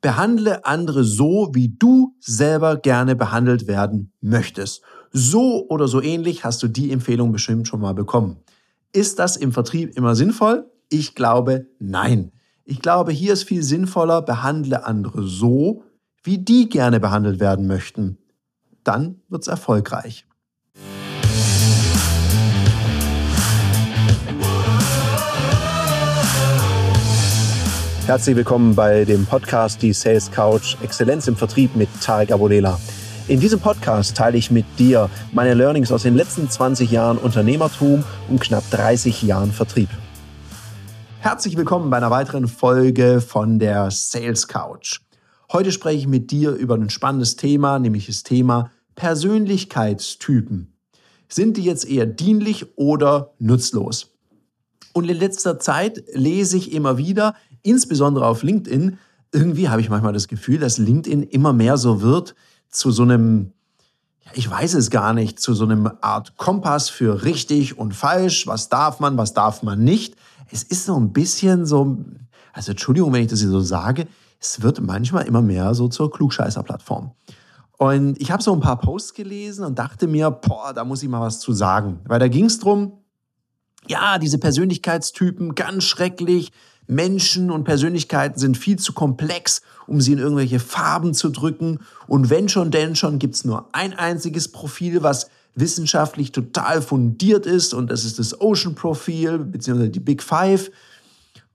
Behandle andere so, wie du selber gerne behandelt werden möchtest. So oder so ähnlich hast du die Empfehlung bestimmt schon mal bekommen. Ist das im Vertrieb immer sinnvoll? Ich glaube, nein. Ich glaube, hier ist viel sinnvoller, behandle andere so, wie die gerne behandelt werden möchten. Dann wird's erfolgreich. Herzlich willkommen bei dem Podcast Die Sales Couch Exzellenz im Vertrieb mit Tarek Abodela. In diesem Podcast teile ich mit dir meine Learnings aus den letzten 20 Jahren Unternehmertum und knapp 30 Jahren Vertrieb. Herzlich willkommen bei einer weiteren Folge von der Sales Couch. Heute spreche ich mit dir über ein spannendes Thema, nämlich das Thema Persönlichkeitstypen. Sind die jetzt eher dienlich oder nutzlos? Und in letzter Zeit lese ich immer wieder, insbesondere auf LinkedIn, irgendwie habe ich manchmal das Gefühl, dass LinkedIn immer mehr so wird zu so einem, ja, ich weiß es gar nicht, zu so einem Art Kompass für richtig und falsch, was darf man, was darf man nicht. Es ist so ein bisschen so, also Entschuldigung, wenn ich das hier so sage, es wird manchmal immer mehr so zur Klugscheißer-Plattform. Und ich habe so ein paar Posts gelesen und dachte mir, boah, da muss ich mal was zu sagen. Weil da ging es drum, ja, diese Persönlichkeitstypen, ganz schrecklich, Menschen und Persönlichkeiten sind viel zu komplex, um sie in irgendwelche Farben zu drücken. Und wenn schon, denn schon, gibt's nur ein einziges Profil, was wissenschaftlich total fundiert ist. Und das ist das Ocean-Profil, beziehungsweise die Big Five.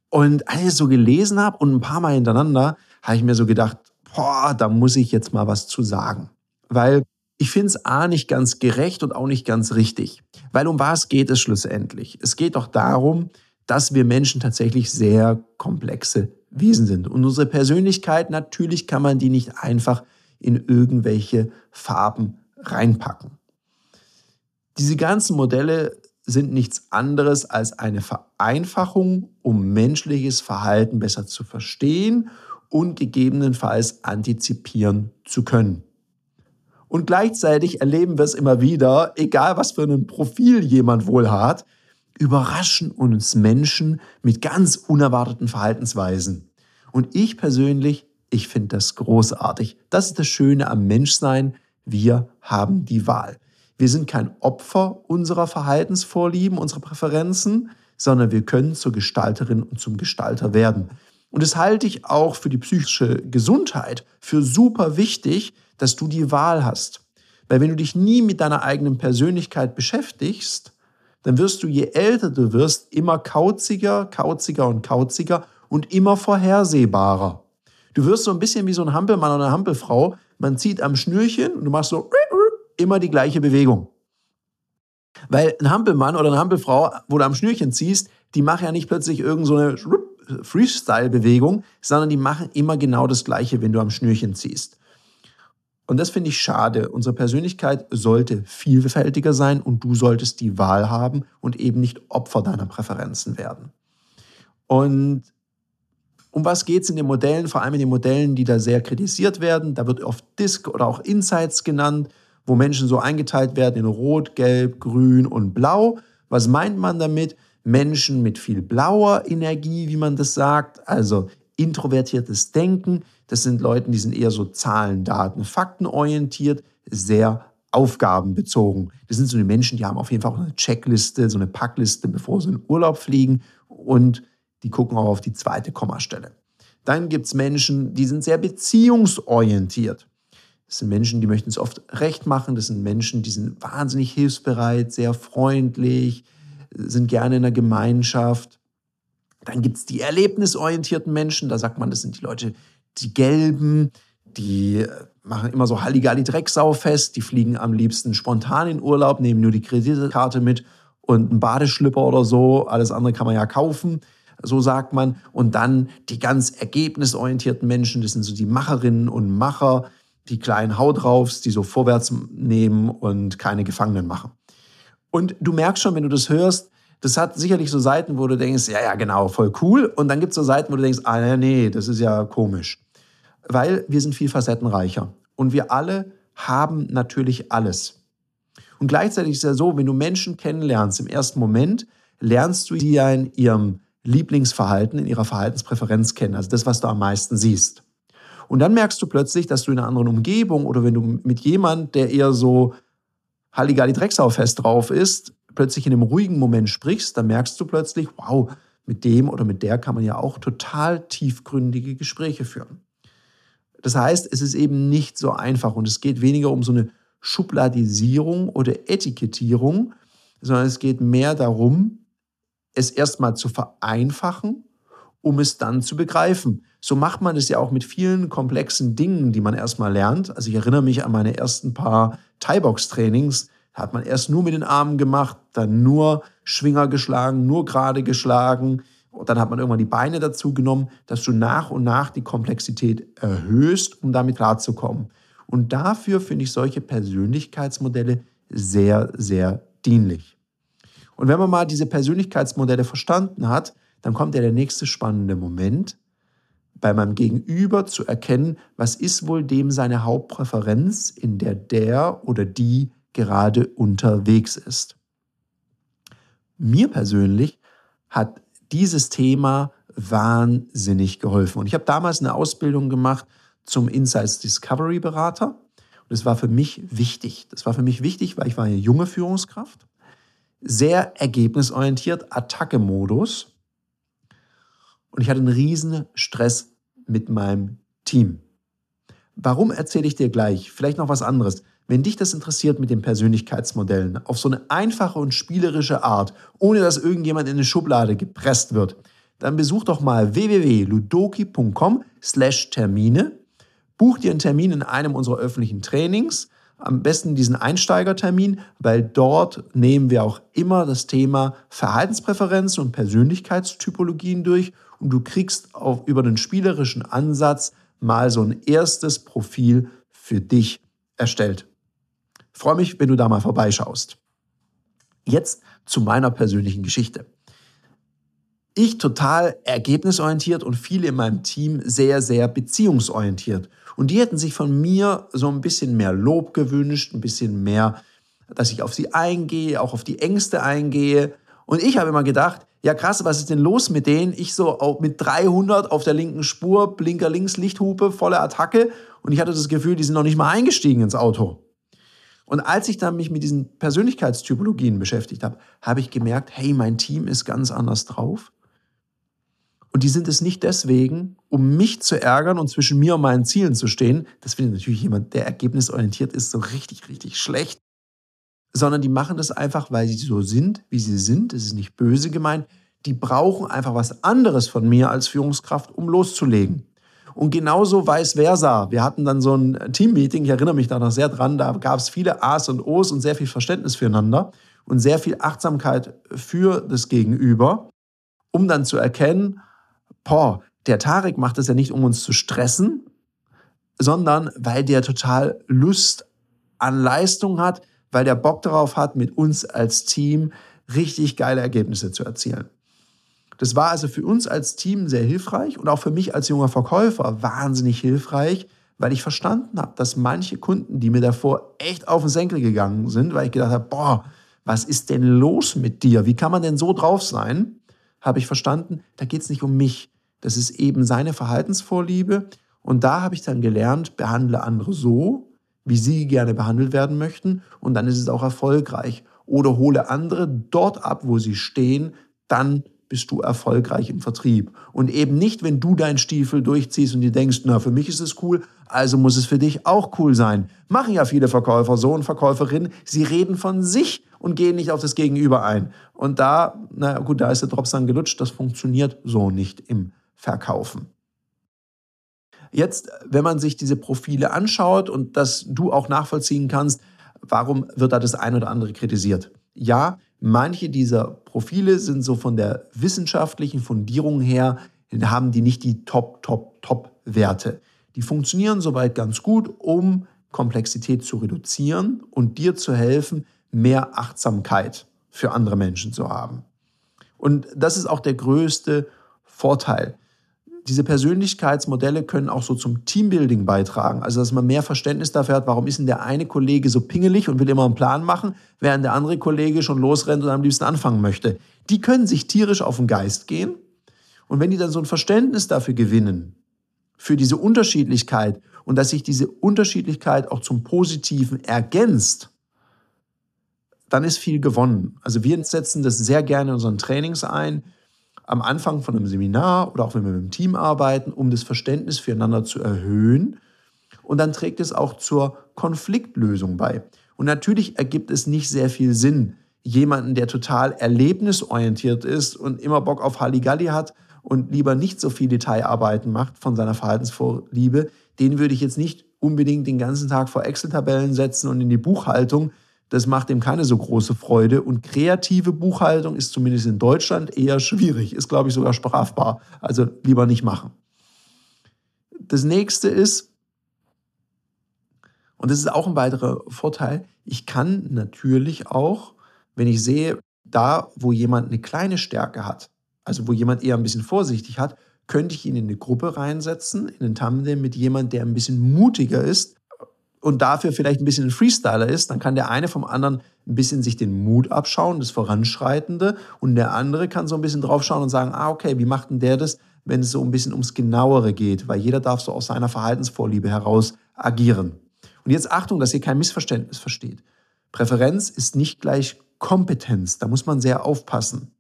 Und als ich es so gelesen habe und ein paar Mal hintereinander, habe ich mir so gedacht, boah, da muss ich jetzt mal was zu sagen. Weil ich finde es A nicht ganz gerecht und auch nicht ganz richtig. Weil um was geht es schlussendlich? Es geht doch darum, dass wir Menschen tatsächlich sehr komplexe Wesen sind. Und unsere Persönlichkeit, natürlich kann man die nicht einfach in irgendwelche Farben reinpacken. Diese ganzen Modelle sind nichts anderes als eine Vereinfachung, um menschliches Verhalten besser zu verstehen und gegebenenfalls antizipieren zu können. Und gleichzeitig erleben wir es immer wieder, egal was für ein Profil jemand wohl hat, überraschen uns Menschen mit ganz unerwarteten Verhaltensweisen. Und ich persönlich, ich finde das großartig. Das ist das Schöne am Menschsein. Wir haben die Wahl. Wir sind kein Opfer unserer Verhaltensvorlieben, unserer Präferenzen, sondern wir können zur Gestalterin und zum Gestalter werden. Und das halte ich auch für die psychische Gesundheit für super wichtig, dass du die Wahl hast. Weil wenn du dich nie mit deiner eigenen Persönlichkeit beschäftigst, dann wirst du, je älter du wirst, immer kauziger, kauziger und kauziger und immer vorhersehbarer. Du wirst so ein bisschen wie so ein Hampelmann oder eine Hampelfrau. Man zieht am Schnürchen und du machst so immer die gleiche Bewegung. Weil ein Hampelmann oder eine Hampelfrau, wo du am Schnürchen ziehst, die machen ja nicht plötzlich irgendeine so Freestyle-Bewegung, sondern die machen immer genau das Gleiche, wenn du am Schnürchen ziehst. Und das finde ich schade. Unsere Persönlichkeit sollte vielfältiger sein und du solltest die Wahl haben und eben nicht Opfer deiner Präferenzen werden. Und um was geht es in den Modellen, vor allem in den Modellen, die da sehr kritisiert werden? Da wird oft Disk oder auch Insights genannt, wo Menschen so eingeteilt werden in Rot, Gelb, Grün und Blau. Was meint man damit? Menschen mit viel blauer Energie, wie man das sagt, also introvertiertes Denken, das sind Leute, die sind eher so Zahlen, Daten, Fakten orientiert, sehr aufgabenbezogen. Das sind so die Menschen, die haben auf jeden Fall auch eine Checkliste, so eine Packliste, bevor sie in Urlaub fliegen und die gucken auch auf die zweite Kommastelle. Dann gibt es Menschen, die sind sehr beziehungsorientiert. Das sind Menschen, die möchten es oft recht machen. Das sind Menschen, die sind wahnsinnig hilfsbereit, sehr freundlich, sind gerne in der Gemeinschaft. Dann gibt es die erlebnisorientierten Menschen. Da sagt man, das sind die Leute, die Gelben, die machen immer so Halligalli Drecksau fest, die fliegen am liebsten spontan in Urlaub, nehmen nur die Kreditkarte mit und einen Badeschlipper oder so, alles andere kann man ja kaufen, so sagt man. Und dann die ganz ergebnisorientierten Menschen, das sind so die Macherinnen und Macher, die kleinen Hautraufs, die so vorwärts nehmen und keine Gefangenen machen. Und du merkst schon, wenn du das hörst, das hat sicherlich so Seiten, wo du denkst, ja, ja, genau, voll cool. Und dann gibt es so Seiten, wo du denkst, ah, nee, das ist ja komisch. Weil wir sind viel facettenreicher. Und wir alle haben natürlich alles. Und gleichzeitig ist es ja so, wenn du Menschen kennenlernst im ersten Moment, lernst du sie ja in ihrem Lieblingsverhalten, in ihrer Verhaltenspräferenz kennen. Also das, was du am meisten siehst. Und dann merkst du plötzlich, dass du in einer anderen Umgebung oder wenn du mit jemand, der eher so Halligalli Drecksau fest drauf ist, plötzlich in einem ruhigen Moment sprichst, dann merkst du plötzlich, wow, mit dem oder mit der kann man ja auch total tiefgründige Gespräche führen. Das heißt, es ist eben nicht so einfach und es geht weniger um so eine Schubladisierung oder Etikettierung, sondern es geht mehr darum, es erstmal zu vereinfachen, um es dann zu begreifen. So macht man es ja auch mit vielen komplexen Dingen, die man erstmal lernt. Also ich erinnere mich an meine ersten paar Thai-Box-Trainings. Hat man erst nur mit den Armen gemacht, dann nur Schwinger geschlagen, nur gerade geschlagen. Und dann hat man irgendwann die Beine dazu genommen, dass du nach und nach die Komplexität erhöhst, um damit klarzukommen. Und dafür finde ich solche Persönlichkeitsmodelle sehr, sehr dienlich. Und wenn man mal diese Persönlichkeitsmodelle verstanden hat, dann kommt ja der nächste spannende Moment, bei meinem Gegenüber zu erkennen, was ist wohl dem seine Hauptpräferenz, in der der oder die gerade unterwegs ist. Mir persönlich hat dieses Thema wahnsinnig geholfen. Und ich habe damals eine Ausbildung gemacht zum Insights Discovery Berater. Und das war für mich wichtig. Das war für mich wichtig, weil ich war eine junge Führungskraft, sehr ergebnisorientiert, Attacke-Modus. Und ich hatte einen riesen Stress mit meinem Team. Warum erzähle ich dir gleich? Vielleicht noch was anderes. Wenn dich das interessiert mit den Persönlichkeitsmodellen auf so eine einfache und spielerische Art, ohne dass irgendjemand in eine Schublade gepresst wird, dann besuch doch mal www.ludoki.com/termine, buch dir einen Termin in einem unserer öffentlichen Trainings, am besten diesen Einsteigertermin, weil dort nehmen wir auch immer das Thema Verhaltenspräferenzen und Persönlichkeitstypologien durch und du kriegst auch über den spielerischen Ansatz mal so ein erstes Profil für dich erstellt. Freue mich, wenn du da mal vorbeischaust. Jetzt zu meiner persönlichen Geschichte. Ich total ergebnisorientiert und viele in meinem Team sehr, sehr beziehungsorientiert. Und die hätten sich von mir so ein bisschen mehr Lob gewünscht, ein bisschen mehr, dass ich auf sie eingehe, auch auf die Ängste eingehe. Und ich habe immer gedacht, ja krass, was ist denn los mit denen? Ich so mit 300 auf der linken Spur, Blinker links, Lichthupe, volle Attacke und ich hatte das Gefühl, die sind noch nicht mal eingestiegen ins Auto. Und als ich dann mich mit diesen Persönlichkeitstypologien beschäftigt habe, habe ich gemerkt, hey, mein Team ist ganz anders drauf. Und die sind es nicht deswegen, um mich zu ärgern und zwischen mir und meinen Zielen zu stehen. Das findet natürlich jemand, der ergebnisorientiert ist, so richtig, richtig schlecht sondern die machen das einfach, weil sie so sind, wie sie sind. Das ist nicht böse gemeint. Die brauchen einfach was anderes von mir als Führungskraft, um loszulegen. Und genauso vice versa. Wir hatten dann so ein Teammeeting, ich erinnere mich da noch sehr dran, da gab es viele A's und O's und sehr viel Verständnis füreinander und sehr viel Achtsamkeit für das Gegenüber, um dann zu erkennen, boah, der Tarek macht das ja nicht, um uns zu stressen, sondern weil der total Lust an Leistung hat, weil der Bock darauf hat, mit uns als Team richtig geile Ergebnisse zu erzielen. Das war also für uns als Team sehr hilfreich und auch für mich als junger Verkäufer wahnsinnig hilfreich, weil ich verstanden habe, dass manche Kunden, die mir davor echt auf den Senkel gegangen sind, weil ich gedacht habe, boah, was ist denn los mit dir? Wie kann man denn so drauf sein? Habe ich verstanden, da geht es nicht um mich. Das ist eben seine Verhaltensvorliebe. Und da habe ich dann gelernt, behandle andere so, wie sie gerne behandelt werden möchten und dann ist es auch erfolgreich. Oder hole andere dort ab, wo sie stehen, dann bist du erfolgreich im Vertrieb. Und eben nicht, wenn du deinen Stiefel durchziehst und dir denkst, na, für mich ist es cool, also muss es für dich auch cool sein. Machen ja viele Verkäufer so und Verkäuferinnen, sie reden von sich und gehen nicht auf das Gegenüber ein. Und da, na gut, da ist der Drops dann gelutscht, das funktioniert so nicht im Verkaufen. Jetzt, wenn man sich diese Profile anschaut und dass du auch nachvollziehen kannst, warum wird da das ein oder andere kritisiert? Ja, manche dieser Profile sind so von der wissenschaftlichen Fundierung her, haben die nicht die Top, Top, Top-Werte. Die funktionieren soweit ganz gut, um Komplexität zu reduzieren und dir zu helfen, mehr Achtsamkeit für andere Menschen zu haben. Und das ist auch der größte Vorteil diese Persönlichkeitsmodelle können auch so zum Teambuilding beitragen. Also, dass man mehr Verständnis dafür hat, warum ist denn der eine Kollege so pingelig und will immer einen Plan machen, während der andere Kollege schon losrennt und am liebsten anfangen möchte. Die können sich tierisch auf den Geist gehen. Und wenn die dann so ein Verständnis dafür gewinnen, für diese Unterschiedlichkeit und dass sich diese Unterschiedlichkeit auch zum Positiven ergänzt, dann ist viel gewonnen. Also wir setzen das sehr gerne in unseren Trainings ein, am Anfang von einem Seminar oder auch wenn wir mit dem Team arbeiten, um das Verständnis füreinander zu erhöhen. Und dann trägt es auch zur Konfliktlösung bei. Und natürlich ergibt es nicht sehr viel Sinn, jemanden, der total erlebnisorientiert ist und immer Bock auf Halligalli hat und lieber nicht so viel Detailarbeiten macht von seiner Verhaltensvorliebe, den würde ich jetzt nicht unbedingt den ganzen Tag vor Excel-Tabellen setzen und in die Buchhaltung. Das macht ihm keine so große Freude. Und kreative Buchhaltung ist zumindest in Deutschland eher schwierig, ist, glaube ich, sogar strafbar. Also lieber nicht machen. Das nächste ist, und das ist auch ein weiterer Vorteil, ich kann natürlich auch, wenn ich sehe, da, wo jemand eine kleine Stärke hat, also wo jemand eher ein bisschen vorsichtig hat, könnte ich ihn in eine Gruppe reinsetzen, in einen Tandem mit jemand, der ein bisschen mutiger ist und dafür vielleicht ein bisschen ein Freestyler ist, dann kann der eine vom anderen ein bisschen sich den Mut abschauen, das Voranschreitende, und der andere kann so ein bisschen draufschauen und sagen, ah, okay, wie macht denn der das, wenn es so ein bisschen ums Genauere geht, weil jeder darf so aus seiner Verhaltensvorliebe heraus agieren. Und jetzt Achtung, dass ihr kein Missverständnis versteht. Präferenz ist nicht gleich Kompetenz, da muss man sehr aufpassen.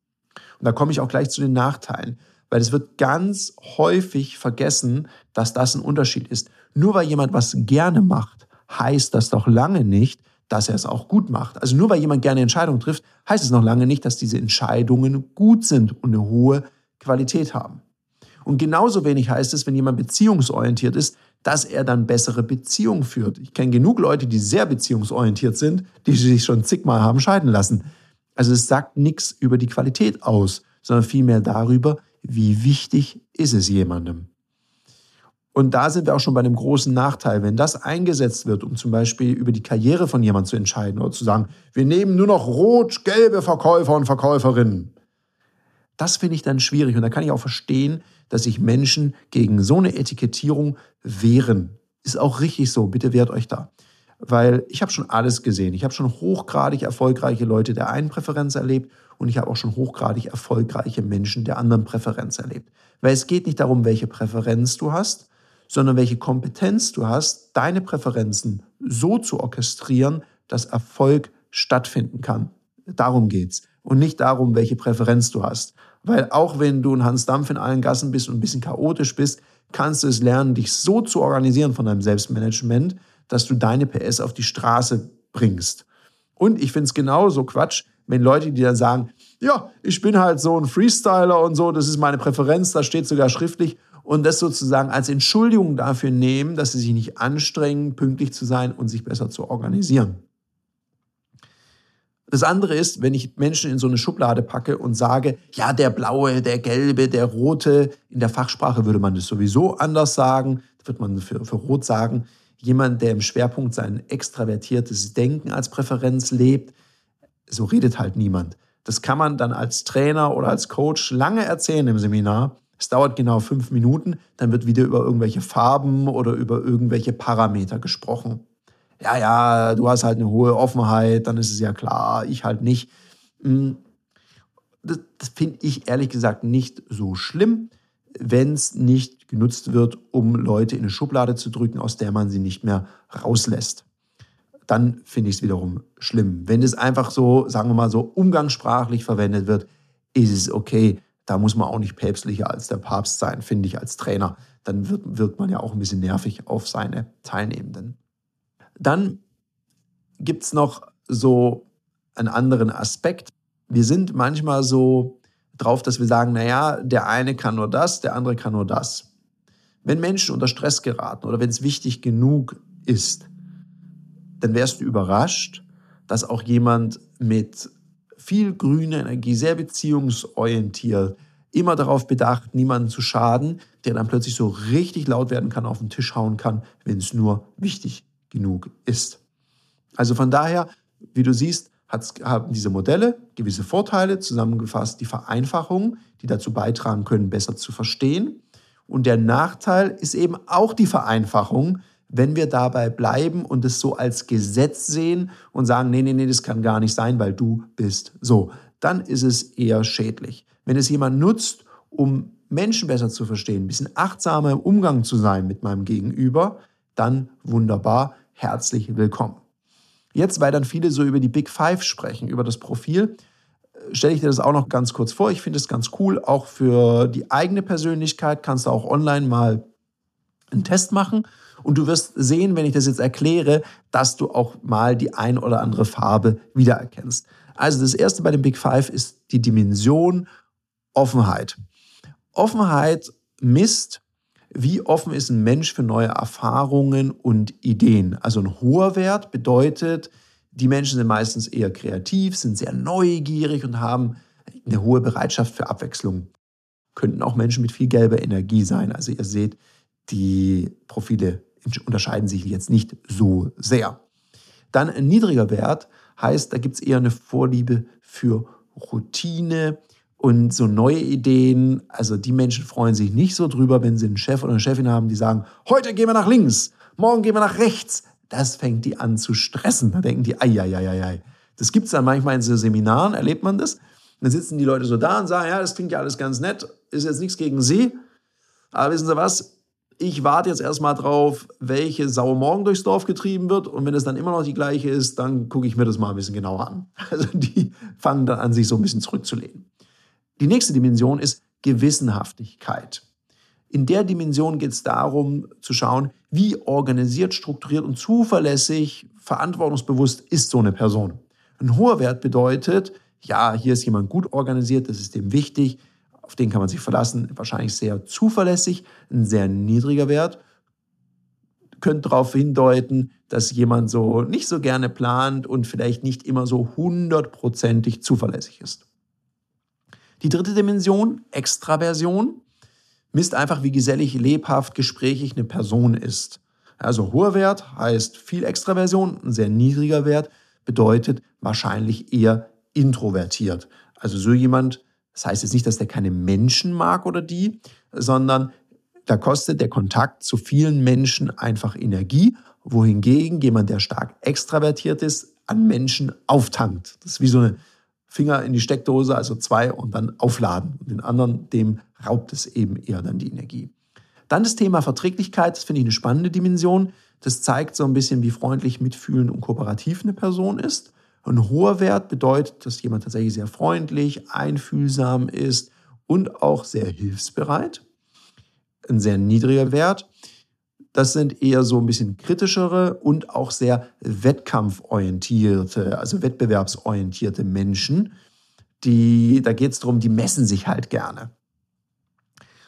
Und da komme ich auch gleich zu den Nachteilen, weil es wird ganz häufig vergessen, dass das ein Unterschied ist. Nur weil jemand was gerne macht, heißt das doch lange nicht, dass er es auch gut macht. Also nur weil jemand gerne Entscheidungen trifft, heißt es noch lange nicht, dass diese Entscheidungen gut sind und eine hohe Qualität haben. Und genauso wenig heißt es, wenn jemand beziehungsorientiert ist, dass er dann bessere Beziehungen führt. Ich kenne genug Leute, die sehr beziehungsorientiert sind, die sich schon zigmal haben scheiden lassen. Also es sagt nichts über die Qualität aus, sondern vielmehr darüber, wie wichtig ist es jemandem. Und da sind wir auch schon bei einem großen Nachteil. Wenn das eingesetzt wird, um zum Beispiel über die Karriere von jemandem zu entscheiden oder zu sagen, wir nehmen nur noch rot-gelbe Verkäufer und Verkäuferinnen, das finde ich dann schwierig. Und da kann ich auch verstehen, dass sich Menschen gegen so eine Etikettierung wehren. Ist auch richtig so. Bitte wehrt euch da. Weil ich habe schon alles gesehen. Ich habe schon hochgradig erfolgreiche Leute der einen Präferenz erlebt und ich habe auch schon hochgradig erfolgreiche Menschen der anderen Präferenz erlebt. Weil es geht nicht darum, welche Präferenz du hast, sondern welche Kompetenz du hast, deine Präferenzen so zu orchestrieren, dass Erfolg stattfinden kann. Darum geht's. Und nicht darum, welche Präferenz du hast. Weil auch wenn du ein Hans Dampf in allen Gassen bist und ein bisschen chaotisch bist, kannst du es lernen, dich so zu organisieren von deinem Selbstmanagement, dass du deine PS auf die Straße bringst. Und ich finde es genauso Quatsch, wenn Leute, die dann sagen, ja, ich bin halt so ein Freestyler und so, das ist meine Präferenz, das steht sogar schriftlich und das sozusagen als Entschuldigung dafür nehmen, dass sie sich nicht anstrengen, pünktlich zu sein und sich besser zu organisieren. Das andere ist, wenn ich Menschen in so eine Schublade packe und sage, ja, der blaue, der gelbe, der rote, in der Fachsprache würde man das sowieso anders sagen, wird man für, für rot sagen, jemand, der im Schwerpunkt sein extravertiertes Denken als Präferenz lebt, so redet halt niemand. Das kann man dann als Trainer oder als Coach lange erzählen im Seminar. Es dauert genau fünf Minuten, dann wird wieder über irgendwelche Farben oder über irgendwelche Parameter gesprochen. Ja, ja, du hast halt eine hohe Offenheit, dann ist es ja klar, ich halt nicht. Hm, das, das finde ich ehrlich gesagt nicht so schlimm, wenn es nicht genutzt wird, um Leute in eine Schublade zu drücken, aus der man sie nicht mehr rauslässt. Dann finde ich es wiederum schlimm. Wenn es einfach so, sagen wir mal so, umgangssprachlich verwendet wird, ist es okay da muss man auch nicht päpstlicher als der Papst sein, finde ich, als Trainer. Dann wird, wirkt man ja auch ein bisschen nervig auf seine Teilnehmenden. Dann gibt es noch so einen anderen Aspekt. Wir sind manchmal so drauf, dass wir sagen, naja, der eine kann nur das, der andere kann nur das. Wenn Menschen unter Stress geraten oder wenn es wichtig genug ist, dann wärst du überrascht, dass auch jemand mit viel grüne Energie, sehr beziehungsorientiert, immer darauf bedacht, niemanden zu schaden, der dann plötzlich so richtig laut werden kann, auf den Tisch hauen kann, wenn es nur wichtig genug ist. Also von daher, wie du siehst, haben diese Modelle gewisse Vorteile, zusammengefasst die Vereinfachung, die dazu beitragen können, besser zu verstehen. Und der Nachteil ist eben auch die Vereinfachung, wenn wir dabei bleiben und es so als Gesetz sehen und sagen, nee, nee, nee, das kann gar nicht sein, weil du bist so, dann ist es eher schädlich. Wenn es jemand nutzt, um Menschen besser zu verstehen, ein bisschen achtsamer im Umgang zu sein mit meinem Gegenüber, dann wunderbar, herzlich willkommen. Jetzt, weil dann viele so über die Big Five sprechen, über das Profil, äh, stelle ich dir das auch noch ganz kurz vor. Ich finde es ganz cool, auch für die eigene Persönlichkeit kannst du auch online mal einen Test machen und du wirst sehen, wenn ich das jetzt erkläre, dass du auch mal die ein oder andere Farbe wiedererkennst. Also das erste bei dem Big Five ist die Dimension Offenheit. Offenheit misst, wie offen ist ein Mensch für neue Erfahrungen und Ideen. Also ein hoher Wert bedeutet, die Menschen sind meistens eher kreativ, sind sehr neugierig und haben eine hohe Bereitschaft für Abwechslung. Könnten auch Menschen mit viel gelber Energie sein. Also ihr seht, die Profile unterscheiden sich jetzt nicht so sehr. Dann ein niedriger Wert heißt, da gibt es eher eine Vorliebe für Routine und so neue Ideen. Also die Menschen freuen sich nicht so drüber, wenn sie einen Chef oder eine Chefin haben, die sagen, heute gehen wir nach links, morgen gehen wir nach rechts. Das fängt die an zu stressen. Da denken die, ei, ei, ei, ei. Das gibt es dann manchmal in so Seminaren, erlebt man das. Dann sitzen die Leute so da und sagen, ja, das klingt ja alles ganz nett, ist jetzt nichts gegen sie. Aber wissen Sie was? Ich warte jetzt erstmal drauf, welche Sau morgen durchs Dorf getrieben wird. Und wenn es dann immer noch die gleiche ist, dann gucke ich mir das mal ein bisschen genauer an. Also die fangen dann an, sich so ein bisschen zurückzulehnen. Die nächste Dimension ist Gewissenhaftigkeit. In der Dimension geht es darum zu schauen, wie organisiert, strukturiert und zuverlässig, verantwortungsbewusst ist so eine Person. Ein hoher Wert bedeutet, ja, hier ist jemand gut organisiert, das ist dem wichtig, auf den kann man sich verlassen, wahrscheinlich sehr zuverlässig, ein sehr niedriger Wert. Könnte darauf hindeuten, dass jemand so nicht so gerne plant und vielleicht nicht immer so hundertprozentig zuverlässig ist. Die dritte Dimension, Extraversion, misst einfach, wie gesellig, lebhaft, gesprächig eine Person ist. Also hoher Wert heißt viel Extraversion, ein sehr niedriger Wert bedeutet wahrscheinlich eher introvertiert. Also so jemand, das heißt jetzt nicht, dass der keine Menschen mag oder die, sondern da kostet der Kontakt zu vielen Menschen einfach Energie, wohingegen jemand, der stark extravertiert ist, an Menschen auftankt. Das ist wie so eine Finger in die Steckdose, also zwei und dann aufladen. Und den anderen, dem raubt es eben eher dann die Energie. Dann das Thema Verträglichkeit, das finde ich eine spannende Dimension. Das zeigt so ein bisschen, wie freundlich, mitfühlend und kooperativ eine Person ist. Ein hoher Wert bedeutet, dass jemand tatsächlich sehr freundlich, einfühlsam ist und auch sehr hilfsbereit. Ein sehr niedriger Wert. Das sind eher so ein bisschen kritischere und auch sehr wettkampforientierte, also wettbewerbsorientierte Menschen. Die, da geht es darum, die messen sich halt gerne.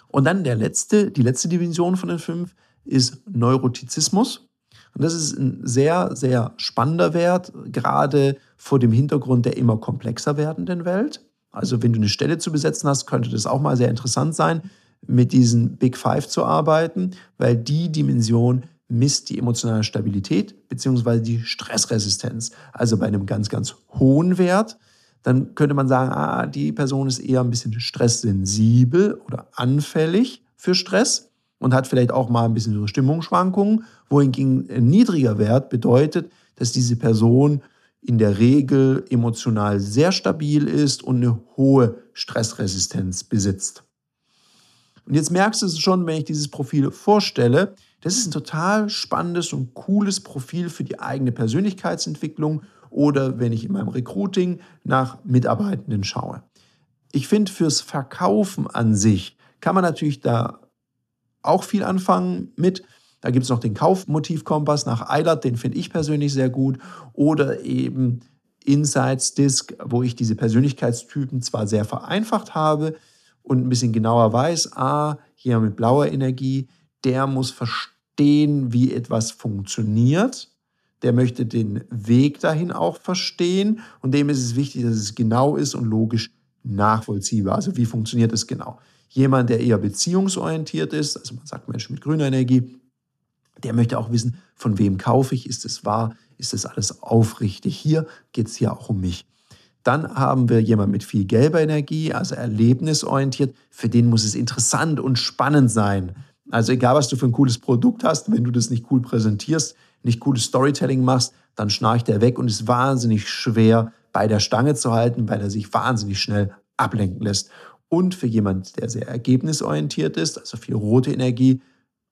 Und dann der letzte, die letzte Dimension von den fünf ist Neurotizismus. Und das ist ein sehr, sehr spannender Wert, gerade vor dem Hintergrund der immer komplexer werdenden Welt. Also wenn du eine Stelle zu besetzen hast, könnte das auch mal sehr interessant sein, mit diesen Big Five zu arbeiten, weil die Dimension misst die emotionale Stabilität bzw. die Stressresistenz. Also bei einem ganz, ganz hohen Wert, dann könnte man sagen, ah, die Person ist eher ein bisschen stresssensibel oder anfällig für Stress und hat vielleicht auch mal ein bisschen so Stimmungsschwankungen, wohingegen ein niedriger Wert bedeutet, dass diese Person in der Regel emotional sehr stabil ist und eine hohe Stressresistenz besitzt. Und jetzt merkst du es schon, wenn ich dieses Profil vorstelle, das ist ein total spannendes und cooles Profil für die eigene Persönlichkeitsentwicklung oder wenn ich in meinem Recruiting nach Mitarbeitenden schaue. Ich finde, fürs Verkaufen an sich kann man natürlich da auch viel anfangen mit. Da gibt es noch den Kaufmotivkompass nach Eilert, den finde ich persönlich sehr gut. Oder eben Insights Disc, wo ich diese Persönlichkeitstypen zwar sehr vereinfacht habe und ein bisschen genauer weiß, ah, hier mit blauer Energie, der muss verstehen, wie etwas funktioniert. Der möchte den Weg dahin auch verstehen und dem ist es wichtig, dass es genau ist und logisch nachvollziehbar. Also wie funktioniert es genau? Jemand, der eher beziehungsorientiert ist, also man sagt Mensch mit grüner Energie, der möchte auch wissen, von wem kaufe ich, ist es wahr, ist es alles aufrichtig. Hier geht es ja auch um mich. Dann haben wir jemand mit viel gelber Energie, also erlebnisorientiert. Für den muss es interessant und spannend sein. Also egal, was du für ein cooles Produkt hast, wenn du das nicht cool präsentierst, nicht cooles Storytelling machst, dann schnarcht er weg und ist wahnsinnig schwer bei der Stange zu halten, weil er sich wahnsinnig schnell ablenken lässt. Und für jemand, der sehr ergebnisorientiert ist, also viel rote Energie,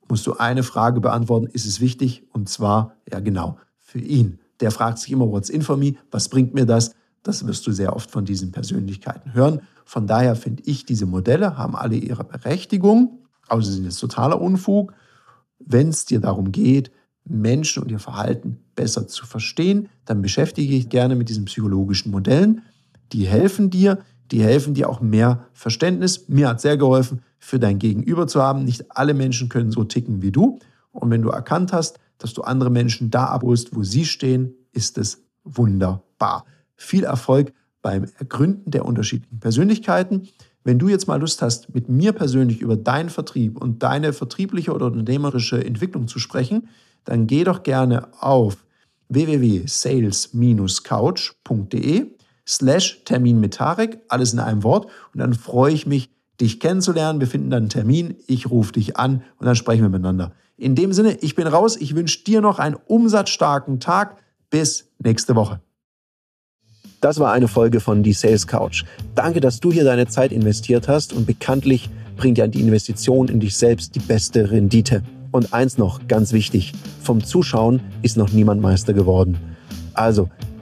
musst du eine Frage beantworten, ist es wichtig? Und zwar, ja genau, für ihn. Der fragt sich immer, what's in for me? Was bringt mir das? Das wirst du sehr oft von diesen Persönlichkeiten hören. Von daher finde ich, diese Modelle haben alle ihre Berechtigung, aber sie sind jetzt totaler Unfug, wenn es dir darum geht, Menschen und ihr Verhalten besser zu verstehen, dann beschäftige dich gerne mit diesen psychologischen Modellen. Die helfen dir, die helfen dir auch mehr Verständnis. Mir hat sehr geholfen, für dein Gegenüber zu haben. Nicht alle Menschen können so ticken wie du. Und wenn du erkannt hast, dass du andere Menschen da abholst, wo sie stehen, ist es wunderbar. Viel Erfolg beim Ergründen der unterschiedlichen Persönlichkeiten. Wenn du jetzt mal Lust hast, mit mir persönlich über deinen Vertrieb und deine vertriebliche oder unternehmerische Entwicklung zu sprechen, dann geh doch gerne auf www.sales-couch.de slash Termin mit Tarek, alles in einem Wort. Und dann freue ich mich, dich kennenzulernen. Wir finden dann einen Termin, ich rufe dich an und dann sprechen wir miteinander. In dem Sinne, ich bin raus. Ich wünsche dir noch einen umsatzstarken Tag. Bis nächste Woche. Das war eine Folge von Die Sales Couch. Danke, dass du hier deine Zeit investiert hast und bekanntlich bringt ja die Investition in dich selbst die beste Rendite. Und eins noch, ganz wichtig, vom Zuschauen ist noch niemand Meister geworden. Also,